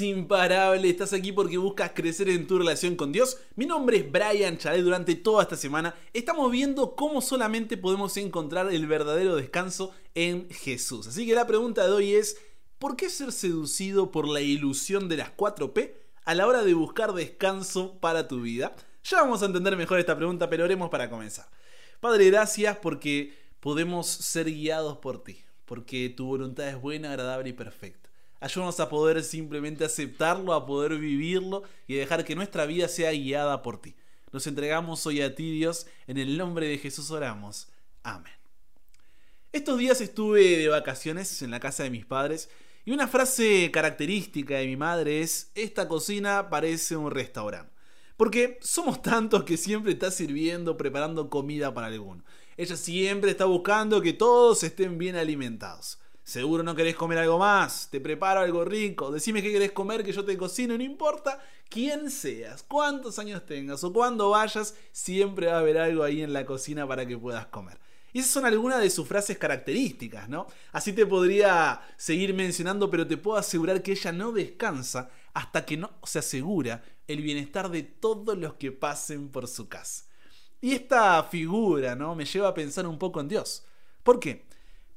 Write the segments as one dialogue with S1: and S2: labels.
S1: imparable. Estás aquí porque buscas crecer en tu relación con Dios. Mi nombre es Brian Chalet. Durante toda esta semana estamos viendo cómo solamente podemos encontrar el verdadero descanso en Jesús. Así que la pregunta de hoy es: ¿por qué ser seducido por la ilusión de las 4P a la hora de buscar descanso para tu vida? Ya vamos a entender mejor esta pregunta, pero oremos para comenzar. Padre, gracias porque podemos ser guiados por ti, porque tu voluntad es buena, agradable y perfecta. Ayúdanos a poder simplemente aceptarlo, a poder vivirlo y dejar que nuestra vida sea guiada por ti. Nos entregamos hoy a ti, Dios, en el nombre de Jesús oramos. Amén. Estos días estuve de vacaciones en la casa de mis padres y una frase característica de mi madre es, esta cocina parece un restaurante. Porque somos tantos que siempre está sirviendo, preparando comida para alguno. Ella siempre está buscando que todos estén bien alimentados. Seguro no querés comer algo más, te preparo algo rico, decime qué querés comer que yo te cocino, no importa quién seas, cuántos años tengas o cuándo vayas, siempre va a haber algo ahí en la cocina para que puedas comer. Y esas son algunas de sus frases características, ¿no? Así te podría seguir mencionando, pero te puedo asegurar que ella no descansa hasta que no se asegura el bienestar de todos los que pasen por su casa. Y esta figura, ¿no? Me lleva a pensar un poco en Dios. ¿Por qué?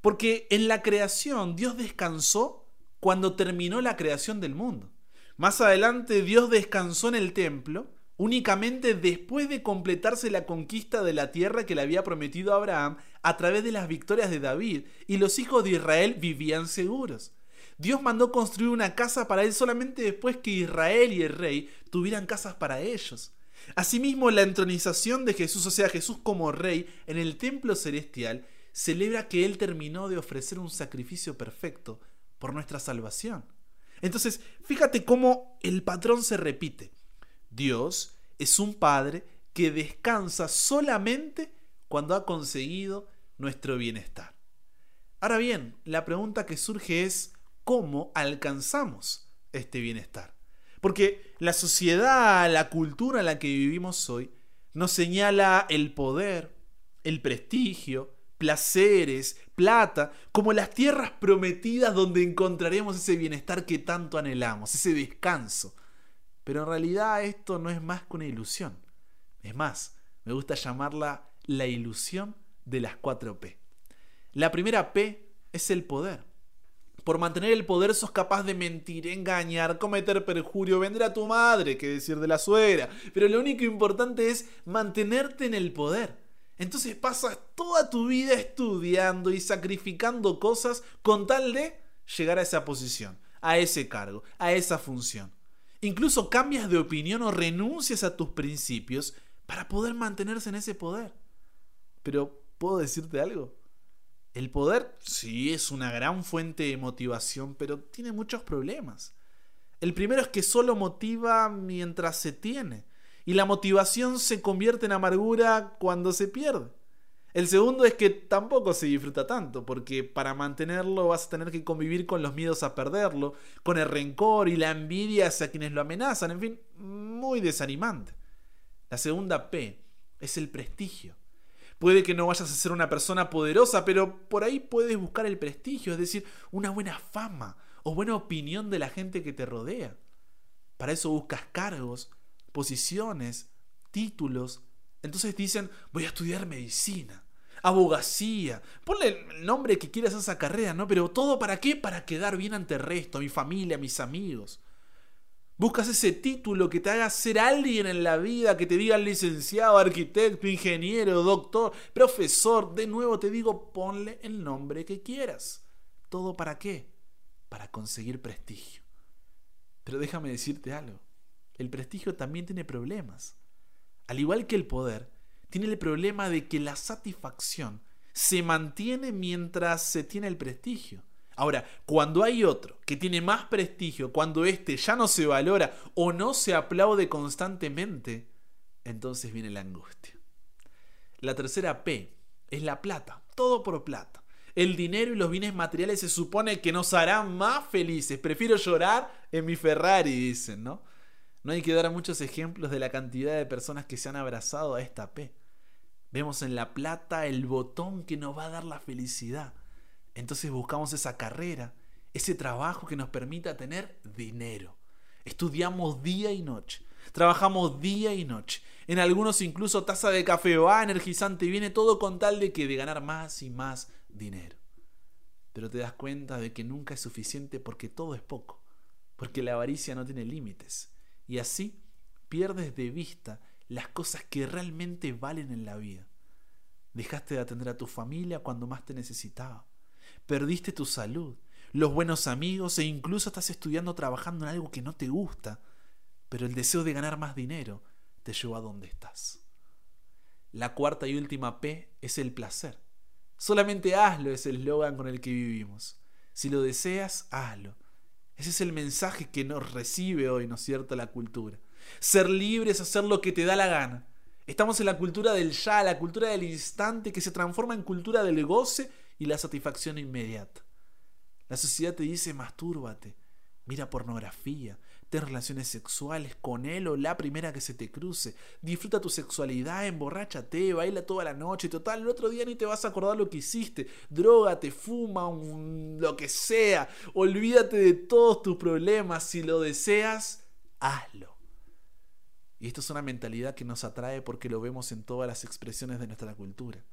S1: Porque en la creación Dios descansó cuando terminó la creación del mundo. Más adelante Dios descansó en el templo únicamente después de completarse la conquista de la tierra que le había prometido a Abraham a través de las victorias de David, y los hijos de Israel vivían seguros. Dios mandó construir una casa para él solamente después que Israel y el rey tuvieran casas para ellos. Asimismo, la entronización de Jesús, o sea, Jesús como rey en el templo celestial, celebra que Él terminó de ofrecer un sacrificio perfecto por nuestra salvación. Entonces, fíjate cómo el patrón se repite. Dios es un Padre que descansa solamente cuando ha conseguido nuestro bienestar. Ahora bien, la pregunta que surge es, ¿cómo alcanzamos este bienestar? Porque la sociedad, la cultura en la que vivimos hoy, nos señala el poder, el prestigio, placeres, plata, como las tierras prometidas donde encontraremos ese bienestar que tanto anhelamos, ese descanso. Pero en realidad esto no es más que una ilusión. Es más, me gusta llamarla la ilusión de las cuatro P. La primera P es el poder. Por mantener el poder sos capaz de mentir, engañar, cometer perjurio, vender a tu madre, que decir de la suegra. Pero lo único importante es mantenerte en el poder. Entonces pasas toda tu vida estudiando y sacrificando cosas con tal de llegar a esa posición, a ese cargo, a esa función. Incluso cambias de opinión o renuncias a tus principios para poder mantenerse en ese poder. Pero, ¿puedo decirte algo? El poder sí es una gran fuente de motivación, pero tiene muchos problemas. El primero es que solo motiva mientras se tiene y la motivación se convierte en amargura cuando se pierde. El segundo es que tampoco se disfruta tanto, porque para mantenerlo vas a tener que convivir con los miedos a perderlo, con el rencor y la envidia hacia quienes lo amenazan, en fin, muy desanimante. La segunda P es el prestigio. Puede que no vayas a ser una persona poderosa, pero por ahí puedes buscar el prestigio, es decir, una buena fama o buena opinión de la gente que te rodea. Para eso buscas cargos, posiciones, títulos. Entonces dicen, voy a estudiar medicina, abogacía, ponle el nombre que quieras a esa carrera, ¿no? Pero todo para qué? Para quedar bien ante el resto, a mi familia, a mis amigos. Buscas ese título que te haga ser alguien en la vida, que te diga licenciado, arquitecto, ingeniero, doctor, profesor. De nuevo te digo, ponle el nombre que quieras. ¿Todo para qué? Para conseguir prestigio. Pero déjame decirte algo el prestigio también tiene problemas. Al igual que el poder, tiene el problema de que la satisfacción se mantiene mientras se tiene el prestigio. Ahora, cuando hay otro que tiene más prestigio, cuando éste ya no se valora o no se aplaude constantemente, entonces viene la angustia. La tercera P es la plata, todo por plata. El dinero y los bienes materiales se supone que nos harán más felices. Prefiero llorar en mi Ferrari, dicen, ¿no? No hay que dar muchos ejemplos de la cantidad de personas que se han abrazado a esta P. Vemos en la plata el botón que nos va a dar la felicidad. Entonces buscamos esa carrera, ese trabajo que nos permita tener dinero. Estudiamos día y noche, trabajamos día y noche. En algunos incluso taza de café va, energizante, viene todo con tal de que de ganar más y más dinero. Pero te das cuenta de que nunca es suficiente porque todo es poco, porque la avaricia no tiene límites. Y así pierdes de vista las cosas que realmente valen en la vida. Dejaste de atender a tu familia cuando más te necesitaba. Perdiste tu salud, los buenos amigos e incluso estás estudiando trabajando en algo que no te gusta. Pero el deseo de ganar más dinero te llevó a donde estás. La cuarta y última P es el placer. Solamente hazlo es el eslogan con el que vivimos. Si lo deseas, hazlo. Ese es el mensaje que nos recibe hoy, ¿no es cierto?, la cultura. Ser libre es hacer lo que te da la gana. Estamos en la cultura del ya, la cultura del instante que se transforma en cultura del goce y la satisfacción inmediata. La sociedad te dice mastúrbate, mira pornografía, ten relaciones sexuales con él o la primera que se te cruce, disfruta tu sexualidad, emborráchate, baila toda la noche, total, el otro día ni te vas a acordar lo que hiciste, drogate, fuma, lo que sea, olvídate de todos tus problemas, si lo deseas, hazlo. Y esto es una mentalidad que nos atrae porque lo vemos en todas las expresiones de nuestra cultura.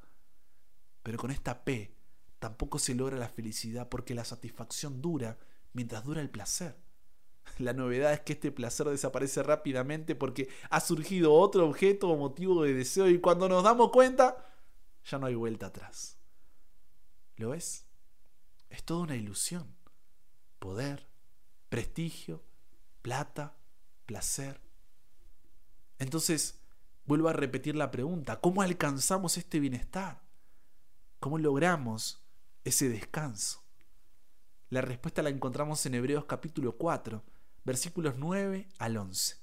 S1: Pero con esta P tampoco se logra la felicidad porque la satisfacción dura mientras dura el placer. La novedad es que este placer desaparece rápidamente porque ha surgido otro objeto o motivo de deseo y cuando nos damos cuenta ya no hay vuelta atrás. ¿Lo ves? Es toda una ilusión. Poder, prestigio, plata, placer. Entonces, vuelvo a repetir la pregunta, ¿cómo alcanzamos este bienestar? ¿Cómo logramos ese descanso? La respuesta la encontramos en Hebreos capítulo 4, versículos 9 al 11.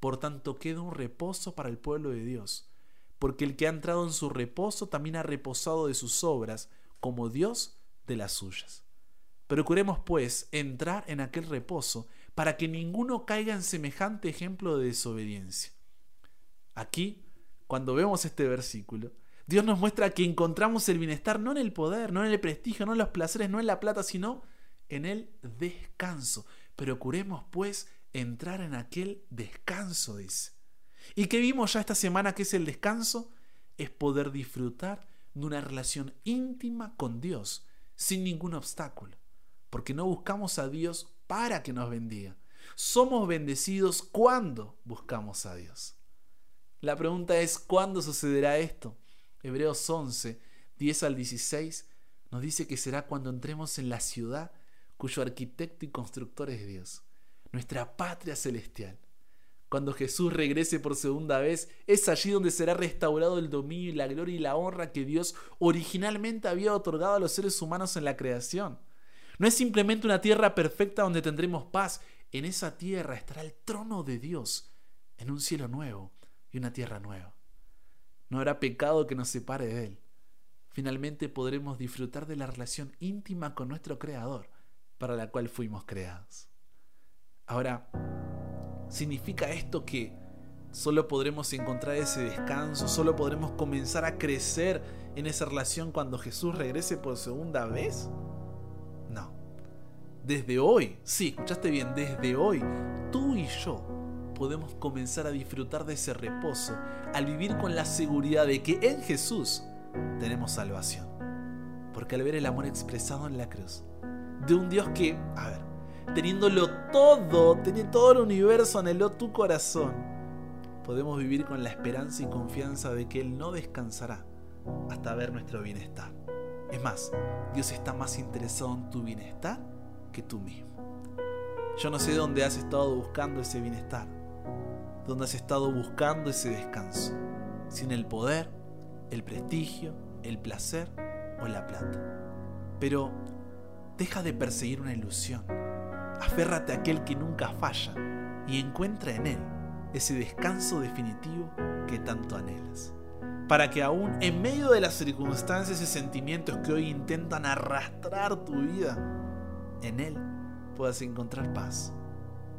S1: Por tanto queda un reposo para el pueblo de Dios, porque el que ha entrado en su reposo también ha reposado de sus obras, como Dios de las suyas. Procuremos, pues, entrar en aquel reposo, para que ninguno caiga en semejante ejemplo de desobediencia. Aquí, cuando vemos este versículo, Dios nos muestra que encontramos el bienestar no en el poder, no en el prestigio, no en los placeres, no en la plata, sino en el descanso. Procuremos, pues, entrar en aquel descanso, dice. ¿Y qué vimos ya esta semana que es el descanso? Es poder disfrutar de una relación íntima con Dios, sin ningún obstáculo, porque no buscamos a Dios para que nos bendiga. Somos bendecidos cuando buscamos a Dios. La pregunta es, ¿cuándo sucederá esto? Hebreos 11, 10 al 16 nos dice que será cuando entremos en la ciudad cuyo arquitecto y constructor es Dios, nuestra patria celestial. Cuando Jesús regrese por segunda vez, es allí donde será restaurado el dominio y la gloria y la honra que Dios originalmente había otorgado a los seres humanos en la creación. No es simplemente una tierra perfecta donde tendremos paz. En esa tierra estará el trono de Dios, en un cielo nuevo y una tierra nueva. No habrá pecado que nos separe de Él. Finalmente podremos disfrutar de la relación íntima con nuestro Creador, para la cual fuimos creados. Ahora, ¿significa esto que solo podremos encontrar ese descanso, solo podremos comenzar a crecer en esa relación cuando Jesús regrese por segunda vez? No. Desde hoy, sí, escuchaste bien, desde hoy, tú y yo podemos comenzar a disfrutar de ese reposo al vivir con la seguridad de que en Jesús tenemos salvación. Porque al ver el amor expresado en la cruz, de un Dios que, a ver, teniéndolo todo, teniendo todo el universo, anheló tu corazón, podemos vivir con la esperanza y confianza de que Él no descansará hasta ver nuestro bienestar. Es más, Dios está más interesado en tu bienestar que tú mismo. Yo no sé dónde has estado buscando ese bienestar donde has estado buscando ese descanso, sin el poder, el prestigio, el placer o la plata. Pero deja de perseguir una ilusión, aférrate a aquel que nunca falla y encuentra en él ese descanso definitivo que tanto anhelas. Para que aún en medio de las circunstancias y sentimientos que hoy intentan arrastrar tu vida, en él puedas encontrar paz,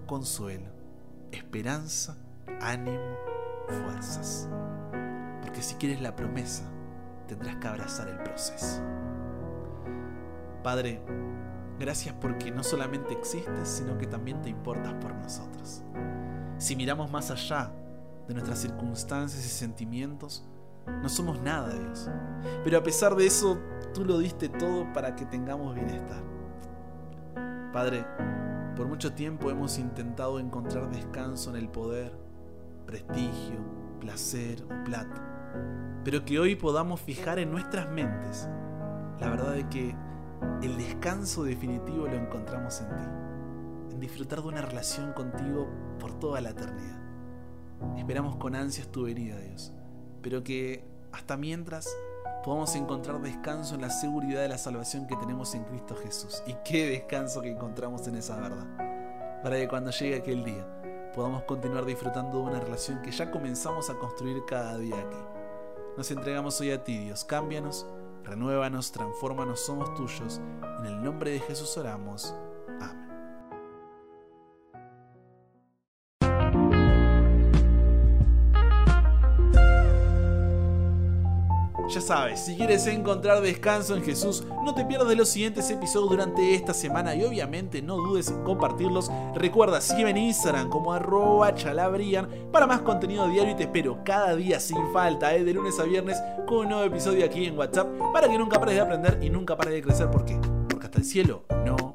S1: consuelo, esperanza ánimo, fuerzas. Porque si quieres la promesa, tendrás que abrazar el proceso. Padre, Gracias porque no solamente existes, sino que también te importas por nosotros. Si miramos más allá de nuestras circunstancias y sentimientos, no somos nada, Dios. Pero a pesar de eso, tú lo diste todo para que tengamos bienestar. Padre, por mucho tiempo hemos intentado encontrar descanso en el poder, prestigio, placer o plata, pero que hoy podamos fijar en nuestras mentes la verdad de que el descanso definitivo lo encontramos en ti, en disfrutar de una relación contigo por toda la eternidad. Esperamos con ansias tu venida, Dios, pero que hasta mientras podamos encontrar descanso en la seguridad de la salvación que tenemos en Cristo Jesús. Y qué descanso que encontramos en esa verdad. Para que cuando llegue aquel día podamos continuar disfrutando de una relación que ya comenzamos a construir cada día aquí. Nos entregamos hoy a ti, Dios. Cámbianos, renuévanos, transfórmanos, somos tuyos. En el nombre de Jesús oramos. Sabes, si quieres encontrar descanso en Jesús, no te pierdas los siguientes episodios durante esta semana y obviamente no dudes en compartirlos. Recuerda, sígueme en Instagram como arroba chalabrian para más contenido diario y te espero cada día sin falta, ¿eh? de lunes a viernes, con un nuevo episodio aquí en WhatsApp para que nunca pares de aprender y nunca pares de crecer. ¿Por qué? Porque hasta el cielo no